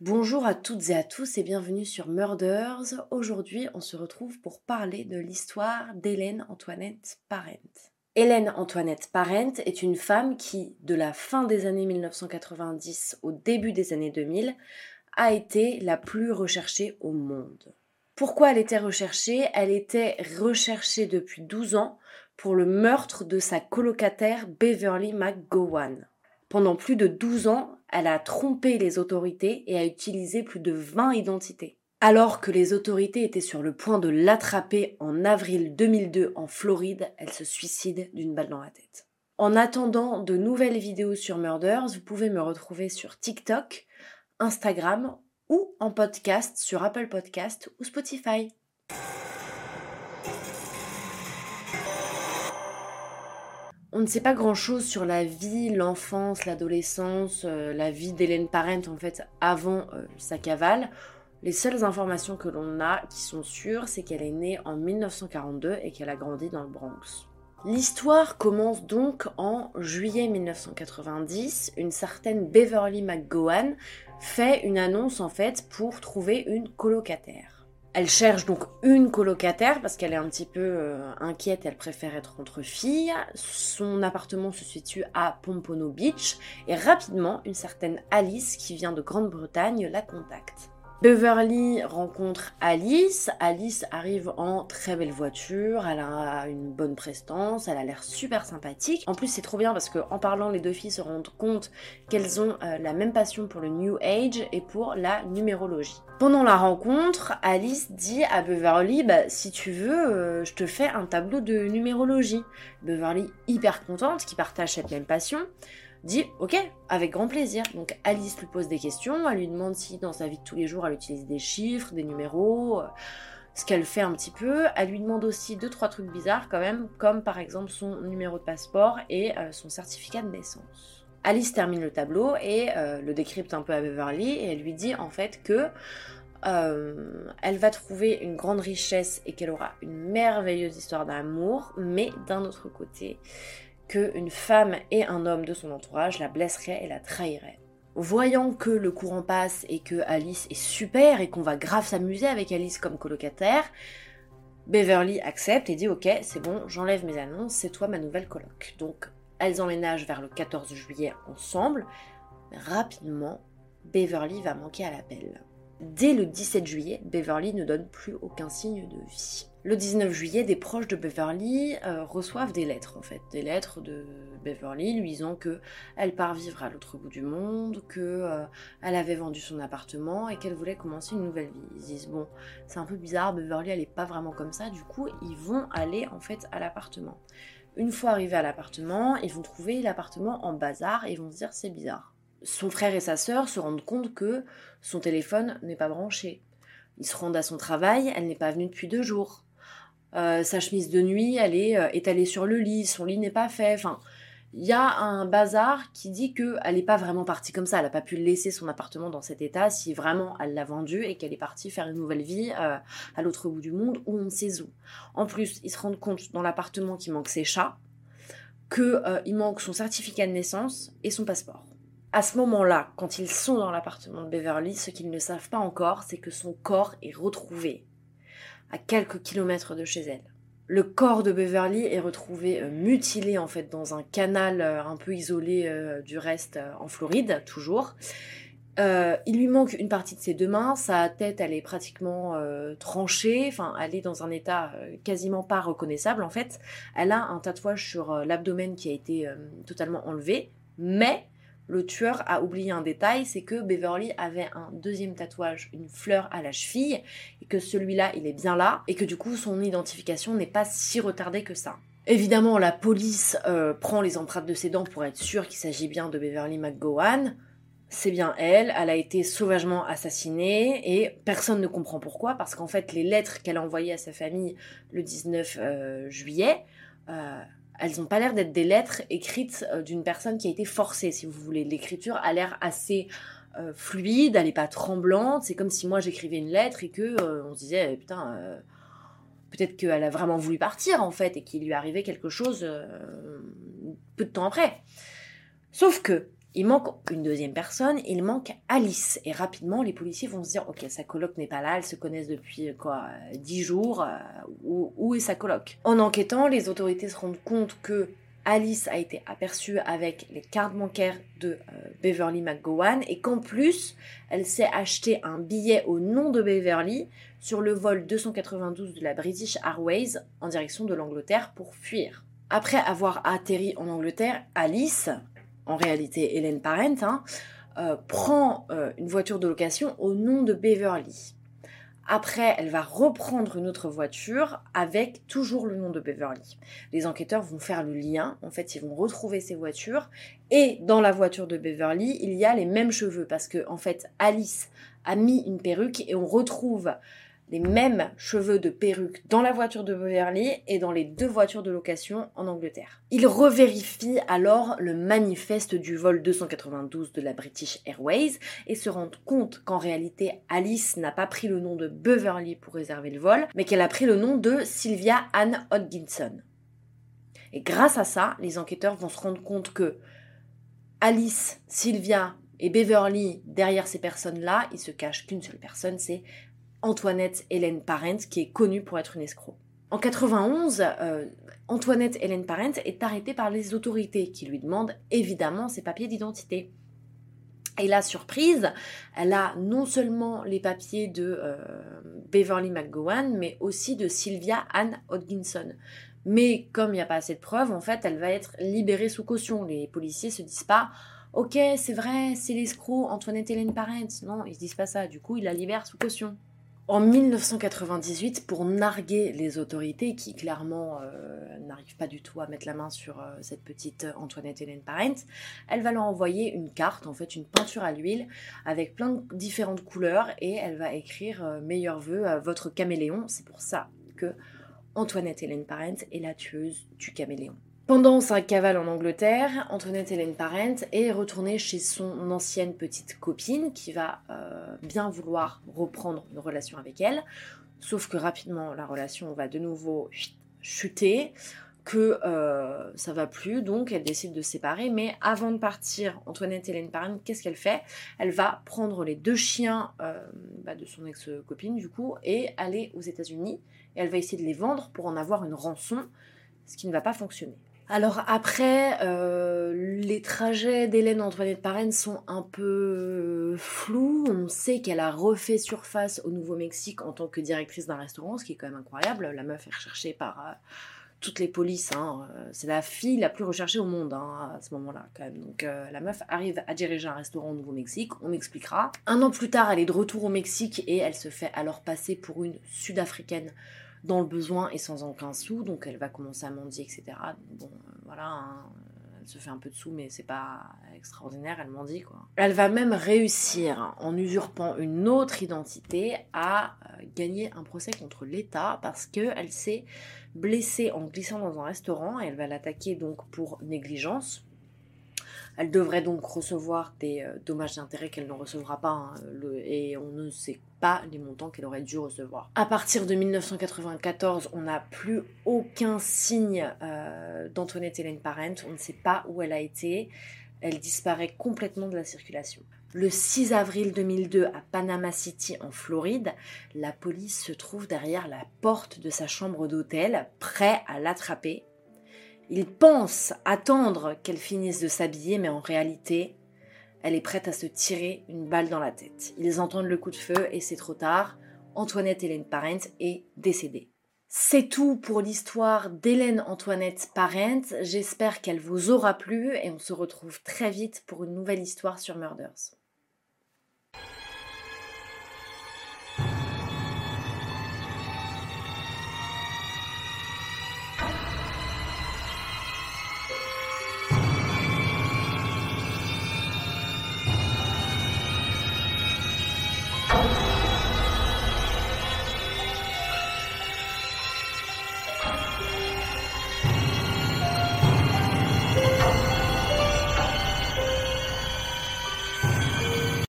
Bonjour à toutes et à tous et bienvenue sur Murders. Aujourd'hui, on se retrouve pour parler de l'histoire d'Hélène Antoinette Parent. Hélène Antoinette Parent est une femme qui, de la fin des années 1990 au début des années 2000, a été la plus recherchée au monde. Pourquoi elle était recherchée? Elle était recherchée depuis 12 ans pour le meurtre de sa colocataire Beverly McGowan. Pendant plus de 12 ans, elle a trompé les autorités et a utilisé plus de 20 identités. Alors que les autorités étaient sur le point de l'attraper en avril 2002 en Floride, elle se suicide d'une balle dans la tête. En attendant de nouvelles vidéos sur Murders, vous pouvez me retrouver sur TikTok, Instagram ou en podcast sur Apple Podcast ou Spotify. On ne sait pas grand-chose sur la vie, l'enfance, l'adolescence, euh, la vie d'Hélène Parent en fait avant euh, sa cavale. Les seules informations que l'on a qui sont sûres, c'est qu'elle est née en 1942 et qu'elle a grandi dans le Bronx. L'histoire commence donc en juillet 1990. Une certaine Beverly McGowan fait une annonce en fait pour trouver une colocataire. Elle cherche donc une colocataire parce qu'elle est un petit peu euh, inquiète, elle préfère être entre filles. Son appartement se situe à Pompono Beach et rapidement, une certaine Alice qui vient de Grande-Bretagne la contacte. Beverly rencontre Alice. Alice arrive en très belle voiture. Elle a une bonne prestance. Elle a l'air super sympathique. En plus, c'est trop bien parce qu'en parlant, les deux filles se rendent compte qu'elles ont euh, la même passion pour le New Age et pour la numérologie. Pendant la rencontre, Alice dit à Beverly bah, Si tu veux, euh, je te fais un tableau de numérologie. Beverly, hyper contente, qui partage cette même passion dit ok, avec grand plaisir. Donc Alice lui pose des questions, elle lui demande si dans sa vie de tous les jours elle utilise des chiffres, des numéros, euh, ce qu'elle fait un petit peu. Elle lui demande aussi deux trois trucs bizarres quand même, comme par exemple son numéro de passeport et euh, son certificat de naissance. Alice termine le tableau et euh, le décrypte un peu à Beverly et elle lui dit en fait que elle va trouver une grande richesse et qu'elle aura une merveilleuse histoire d'amour, mais d'un autre côté, qu'une femme et un homme de son entourage la blesseraient et la trahiraient. Voyant que le courant passe et que Alice est super et qu'on va grave s'amuser avec Alice comme colocataire, Beverly accepte et dit ok c'est bon j'enlève mes annonces, c'est toi ma nouvelle coloc. Donc elles emménagent vers le 14 juillet ensemble. rapidement, Beverly va manquer à l'appel. Dès le 17 juillet, Beverly ne donne plus aucun signe de vie. Le 19 juillet, des proches de Beverly euh, reçoivent des lettres en fait, des lettres de Beverly lui disant que elle part vivre à l'autre bout du monde, que euh, elle avait vendu son appartement et qu'elle voulait commencer une nouvelle vie. Ils disent bon, c'est un peu bizarre, Beverly elle est pas vraiment comme ça, du coup ils vont aller en fait à l'appartement. Une fois arrivés à l'appartement, ils vont trouver l'appartement en bazar et vont se dire c'est bizarre son frère et sa sœur se rendent compte que son téléphone n'est pas branché. Ils se rendent à son travail, elle n'est pas venue depuis deux jours. Euh, sa chemise de nuit, elle est euh, étalée sur le lit, son lit n'est pas fait. Enfin, il y a un bazar qui dit qu'elle n'est pas vraiment partie comme ça. Elle n'a pas pu laisser son appartement dans cet état si vraiment elle l'a vendu et qu'elle est partie faire une nouvelle vie euh, à l'autre bout du monde ou on ne sait où. En plus, ils se rendent compte dans l'appartement qu'il manque ses chats, qu'il manque son certificat de naissance et son passeport. À ce moment-là, quand ils sont dans l'appartement de Beverly, ce qu'ils ne savent pas encore, c'est que son corps est retrouvé à quelques kilomètres de chez elle. Le corps de Beverly est retrouvé euh, mutilé en fait dans un canal euh, un peu isolé euh, du reste en Floride, toujours. il lui manque une partie de ses deux mains, sa tête elle est pratiquement tranchée, enfin elle est dans un état quasiment pas reconnaissable en fait. Elle a un tatouage sur l'abdomen qui a été totalement enlevé, mais le tueur a oublié un détail, c'est que Beverly avait un deuxième tatouage, une fleur à la cheville, et que celui-là, il est bien là, et que du coup, son identification n'est pas si retardée que ça. Évidemment, la police euh, prend les empreintes de ses dents pour être sûr qu'il s'agit bien de Beverly McGowan. C'est bien elle, elle a été sauvagement assassinée et personne ne comprend pourquoi parce qu'en fait les lettres qu'elle a envoyées à sa famille le 19 euh, juillet, euh, elles n'ont pas l'air d'être des lettres écrites euh, d'une personne qui a été forcée, si vous voulez. L'écriture a l'air assez euh, fluide, elle n'est pas tremblante. C'est comme si moi j'écrivais une lettre et que euh, on se disait putain, peut-être qu'elle a vraiment voulu partir en fait et qu'il lui arrivait quelque chose peu de temps après. Sauf que Il manque une deuxième personne, il manque Alice. Et rapidement, les policiers vont se dire, ok, sa coloc n'est pas là, elles se connaissent depuis quoi, dix jours, euh, où, est sa coloc? En enquêtant, les autorités se rendent compte que Alice a été aperçue avec les cartes bancaires de euh, Beverly McGowan et qu'en plus, elle s'est acheté un billet au nom de Beverly sur le vol 292 de la British Airways en direction de l'Angleterre pour fuir. Après avoir atterri en Angleterre, Alice, en réalité Hélène Parent, hein, euh, prend euh, une voiture de location au nom de Beverly. Après, elle va reprendre une autre voiture avec toujours le nom de Beverly. Les enquêteurs vont faire le lien. En fait, ils vont retrouver ces voitures. Et dans la voiture de Beverly, il y a les mêmes cheveux parce que, en fait, Alice a mis une perruque et on retrouve les mêmes cheveux de perruque dans la voiture de Beverly et dans les deux voitures de location en Angleterre. Il revérifie alors le manifeste du vol 292 de la British Airways et se rend compte qu'en réalité Alice n'a pas pris le nom de Beverly pour réserver le vol, mais qu'elle a pris le nom de Sylvia Ann Hodginson. Et grâce à ça, les enquêteurs vont se rendre compte que Alice, Sylvia et Beverly, derrière ces personnes-là, il se cache qu'une seule personne, c'est Antoinette Hélène Parent, qui est connue pour être une escroc. En 91, euh, Antoinette Hélène Parent est arrêtée par les autorités qui lui demandent évidemment ses papiers d'identité. Et la surprise, elle a non seulement les papiers de euh, Beverly McGowan, mais aussi de Sylvia Ann Hodginson. Mais comme il n'y a pas assez de preuves, en fait, elle va être libérée sous caution. Les policiers se disent pas, ok, c'est vrai, c'est l'escroc Antoinette Hélène Parent. Non, ils se disent pas ça. Du coup, ils la libèrent sous caution en 1998 pour narguer les autorités qui clairement euh, n'arrivent pas du tout à mettre la main sur euh, cette petite Antoinette Hélène Parent, elle va leur envoyer une carte, en fait une peinture à l'huile avec plein de différentes couleurs et elle va écrire euh, meilleurs vœux à votre caméléon. C'est pour ça que Antoinette Hélène Parent est la tueuse du caméléon. Pendant sa cavale en Angleterre, Antoinette Hélène Parent est retournée chez son ancienne petite copine qui va euh, bien vouloir reprendre une relation avec elle. Sauf que rapidement, la relation va de nouveau chuter, que euh, ça va plus, donc elle décide de séparer. Mais avant de partir, Antoinette Hélène Parent, qu'est-ce qu'elle fait? Elle va prendre les deux chiens euh, bah, de son ex-copine, du coup, et aller aux États-Unis. Et elle va essayer de les vendre pour en avoir une rançon, ce qui ne va pas fonctionner. Alors après, euh, les trajets d'Hélène Antoinette Parraine sont un peu flous. On sait qu'elle a refait surface au Nouveau-Mexique en tant que directrice d'un restaurant, ce qui est quand même incroyable. La meuf est recherchée par euh, toutes les polices. Hein. C'est la fille la plus recherchée au monde hein, à ce moment-là, quand même. Donc euh, la meuf arrive à diriger un restaurant au Nouveau-Mexique, on m'expliquera. Un an plus tard, elle est de retour au Mexique et elle se fait alors passer pour une Sud-Africaine dans le besoin et sans aucun sou, donc elle va commencer à mendier, etc. Bon, euh, voilà, hein, elle se fait un peu de sous, mais c'est pas extraordinaire, elle mendie quoi. Elle va même réussir, en usurpant une autre identité, à euh, gagner un procès contre l'État parce qu'elle s'est blessée en glissant dans un restaurant et elle va l'attaquer donc pour négligence elle devrait donc recevoir des euh, dommages d'intérêt qu'elle ne recevra pas hein, et on ne sait pas les montants qu'elle aurait dû recevoir. À partir de 1994, on n'a plus aucun signe euh, d'Antoinette Hélène Parent, on ne sait pas où elle a été, elle disparaît complètement de la circulation. Le 6 avril 2002, à Panama City, en Floride, la police se trouve derrière la porte de sa chambre d'hôtel, prêt à l'attraper ils pensent attendre qu'elle finisse de s'habiller, mais en réalité, elle est prête à se tirer une balle dans la tête. Ils entendent le coup de feu et c'est trop tard. Antoinette Hélène Parent est décédée. C'est tout pour l'histoire d'Hélène Antoinette Parent. J'espère qu'elle vous aura plu et on se retrouve très vite pour une nouvelle histoire sur Murders.